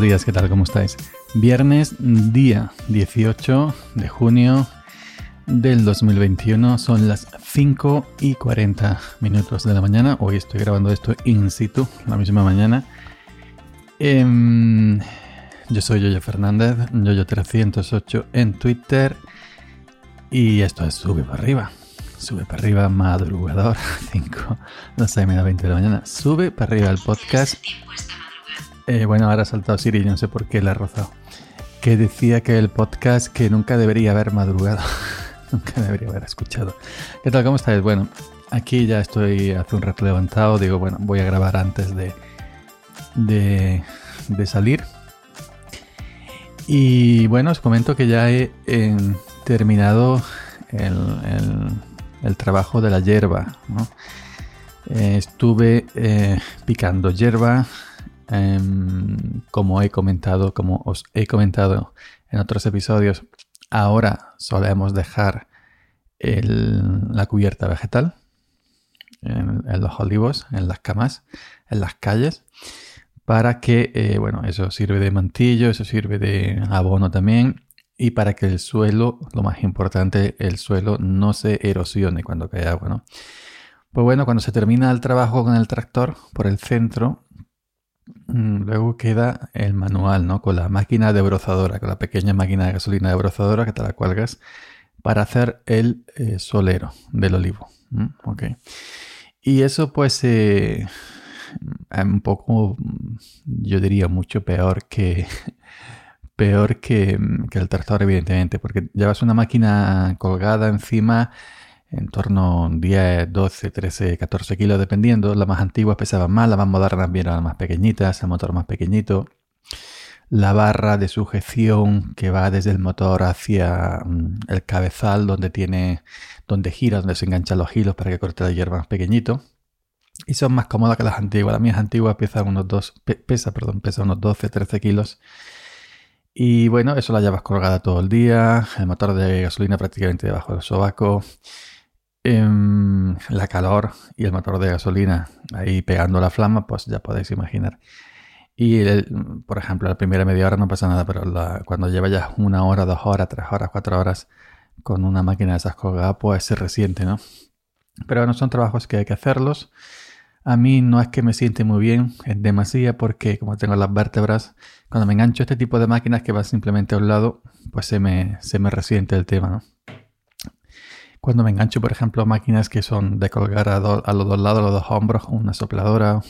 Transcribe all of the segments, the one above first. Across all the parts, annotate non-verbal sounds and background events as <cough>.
días, ¿qué tal? ¿Cómo estáis? Viernes, día 18 de junio del 2021, son las 5 y 40 minutos de la mañana. Hoy estoy grabando esto in situ, la misma mañana. Em, yo soy Yoyo Fernández, Yoyo308 en Twitter. Y esto es Sube para arriba. Sube para arriba, madrugador, 5, no sé, me da 20 de la mañana. Sube para arriba el podcast. Eh, bueno, ahora ha saltado Siri, no sé por qué la ha rozado. Que decía que el podcast que nunca debería haber madrugado. <laughs> nunca debería haber escuchado. ¿Qué tal? ¿Cómo estáis? Bueno, aquí ya estoy hace un rato levantado. Digo, bueno, voy a grabar antes de, de, de salir. Y bueno, os comento que ya he terminado el, el, trabajo de la hierba. Eh, estuve eh, picando hierba Em, como he comentado, como os he comentado en otros episodios, ahora solemos dejar la cubierta vegetal en, los olivos, en las camas, en las calles, para que, eh, bueno, eso sirve de mantillo, eso sirve de abono también, y para que el suelo, lo más importante, el suelo no se erosione cuando cae agua. Pues bueno, cuando se termina el trabajo con el tractor por el centro, luego queda el manual, ¿no? Con la máquina de brozadora, con la pequeña máquina de gasolina de brozadora que te la cuelgas para hacer el eh, solero del olivo. Y eso pues eh, un poco, yo diría mucho peor que <laughs> peor que, que el tractor evidentemente, porque llevas una máquina colgada encima en torno a 10, 12, 13, 14 kilos, dependiendo. Las más antiguas pesaban más, las más modernas eran más pequeñitas, el motor más pequeñito. La barra de sujeción que va desde el motor hacia mm, el cabezal, donde tiene, donde gira, donde se enganchan los hilos para que corte la hierba más pequeñito. Y son más cómodas que las antiguas. Las mías antiguas pesan unos dos, pesa, perdón, pesa unos 12, 13 kilos. Y bueno, eso la llevas colgada todo el día. El motor de gasolina prácticamente debajo del sobaco. Em, la calor y el motor de gasolina ahí pegando la flama, pues ya podéis imaginar. Y por ejemplo, la primera media hora no pasa nada, pero cuando lleva ya una hora, dos horas, tres horas, cuatro horas con una máquina de esas colgadas, pues se resiente, ¿no? Pero no son trabajos que hay que hacerlos. A mí no es que me siente muy bien, es demasiado porque como tengo las vértebras, cuando me engancho este tipo de máquinas que va simplemente a un lado, pues se me, se me resiente el tema, ¿no? Cuando me engancho, por ejemplo, máquinas que son de colgar a, los dos lados, a los dos hombros, una sopladora,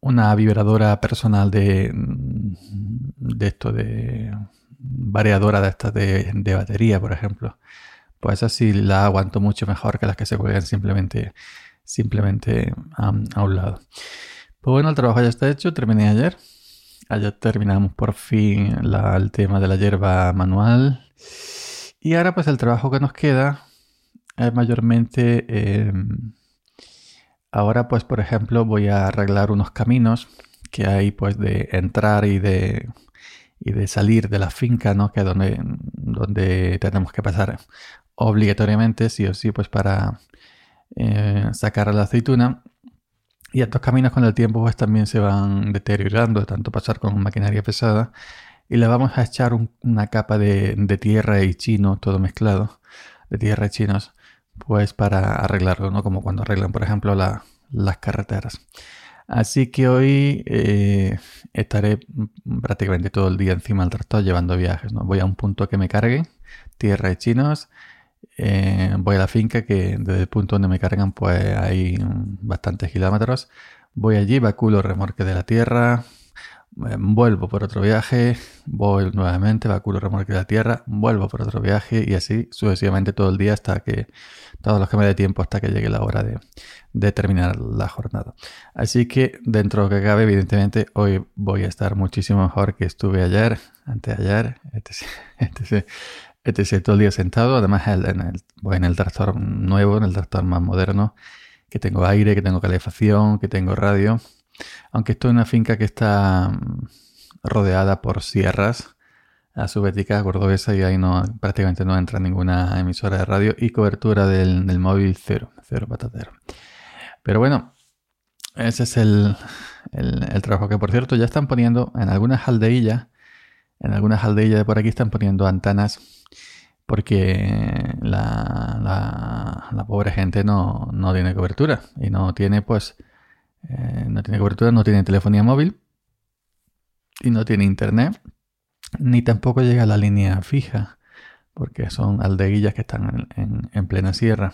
una vibradora personal de, de esto, de variadora de estas de, batería, por ejemplo. Pues así la aguanto mucho mejor que las que se cuelgan simplemente, simplemente a un lado. Pues bueno, el trabajo ya está hecho, terminé ayer. Ayer terminamos por fin el tema de la hierba manual. Y ahora pues el trabajo que nos queda es mayormente... Em, ahora pues por ejemplo voy a arreglar unos caminos que hay pues de entrar y de, y de salir de la finca, ¿no? Que es donde, donde tenemos que pasar obligatoriamente, sí o sí, pues para eh, sacar la aceituna. Y estos caminos con el tiempo pues también se van deteriorando, de tanto pasar con maquinaria pesada y le vamos a echar una capa de, tierra y chino, todo mezclado, de tierra y chinos, pues para arreglarlo, ¿no? Como cuando arreglan, por ejemplo, las carreteras. Así que hoy eh, estaré prácticamente todo el día encima del tractor llevando viajes. ¿no? Voy a un punto que me cargue, tierra y chinos. Eh, voy a la finca que desde el punto donde me cargan pues hay bastantes kilómetros. Voy allí, vaculo remorque de la tierra, vuelvo por otro viaje, voy nuevamente, vaculo remolque de la tierra, vuelvo por otro viaje y así sucesivamente todo el día hasta que, todos los que me dé tiempo hasta que llegue la hora de, terminar la jornada. Así que dentro de lo que cabe, evidentemente, hoy voy a estar muchísimo mejor que estuve ayer, anteayer, etc. <laughs> etc, etc todo el día sentado. Además, en el, voy en el tractor nuevo, en el tractor más moderno, que tengo aire, que tengo calefacción, que tengo radio aunque estoy en una finca que está mm, rodeada por sierras a su bética cordobesa y ahí no, prácticamente no entra ninguna emisora de radio y cobertura del, móvil cero, cero patatero. Pero bueno, ese es el, el, trabajo que, por cierto, ya están poniendo en algunas aldeillas, en algunas aldeillas de por aquí están poniendo antenas porque la, la, pobre gente no, no, tiene cobertura y no tiene, pues, eh, no tiene cobertura, no tiene telefonía móvil y no tiene internet, ni tampoco llega a la línea fija porque son aldeguillas que están en, plena sierra.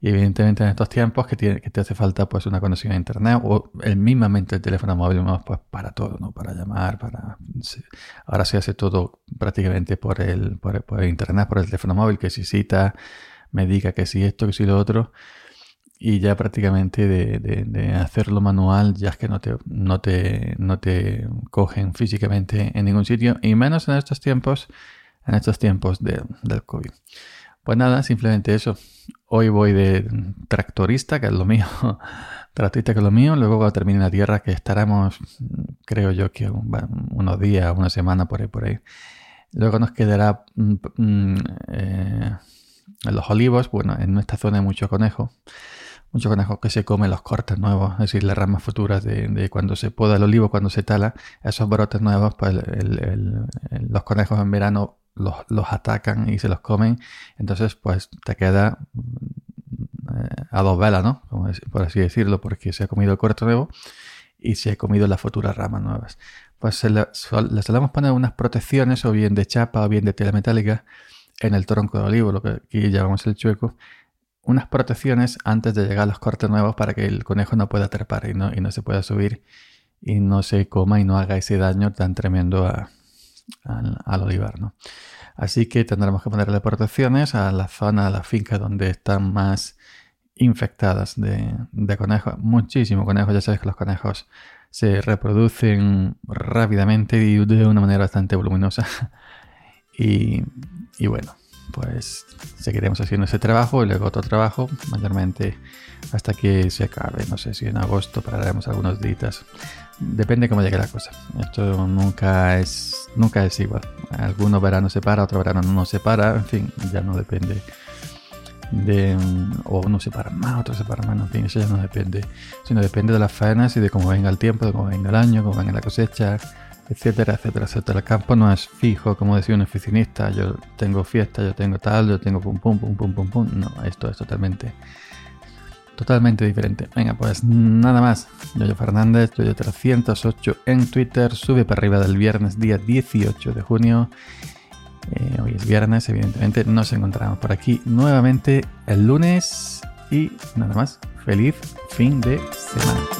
Y evidentemente en estos tiempos que, tiene, que te hace falta pues una conexión a internet o el mismamente el teléfono móvil pues para todo, ¿no? Para llamar, para... Ahora se hace todo prácticamente por el, por, internet, por el teléfono móvil, que si cita, me diga que si esto, que si lo otro. Y ya prácticamente de, de, hacerlo manual, ya es que no te, no, te, no te cogen físicamente en ningún sitio. Y menos en estos tiempos en estos tiempos del COVID. Pues nada, simplemente eso. Hoy voy de tractorista, que es lo mío. <laughs> tractorista, que es lo mío. Luego cuando termine la tierra, que estaremos, creo yo, que unos días, una semana por ahí, por ahí. Luego nos quedará mm, mm, eh, en los olivos. Bueno, en nuestra zona hay mucho conejo. Mucho conejo que se come los cortes nuevos, es decir, las ramas futuras de, cuando se poda el olivo, cuando se tala, esos brotes nuevos, pues los conejos en verano los, atacan y se los comen, entonces pues te queda eh, a dos velas, ¿no? por así decirlo, porque se ha comido el corte nuevo y se ha comido las futuras ramas nuevas. Pues le, solemos poner unas protecciones o bien de chapa o bien de tela metálica en el tronco de olivo, lo que aquí llamamos el chueco, unas protecciones antes de llegar a los cortes nuevos para que el conejo no pueda trepar y no, y no se pueda subir y no se coma y no haga ese daño tan tremendo al olivar, ¿no? Así que tendremos que ponerle protecciones a la zona, a la finca donde están más infectadas de, conejos. Muchísimo conejos, ya sabes que los conejos se reproducen rápidamente y de una manera bastante voluminosa. <laughs> y, bueno, pues seguiremos haciendo ese trabajo y luego otro trabajo, mayormente hasta que se acabe. No sé si en agosto pararemos algunos días depende cómo llegue la cosa. Esto nunca es, nunca es igual. Algunos veranos se para, otro verano no se para, en fin, ya no depende de o uno se para más, otro se para menos, en fin, eso ya no depende, sino depende de las faenas y de cómo venga el tiempo, de cómo venga el año, cómo venga la cosecha, etcétera, etcétera, etcétera. El campo no es fijo, como decía un oficinista, yo tengo fiesta, yo tengo tal, yo tengo pum pum pum pum pum pum. No, esto es totalmente totalmente diferente. Venga, pues nada más. Yoyo Fernández, Yoyo308 en Twitter. Sube para arriba del viernes, día 18 de junio. Eh, hoy es viernes, evidentemente. Nos encontramos por aquí nuevamente el lunes. Y nada más. Feliz fin de semana.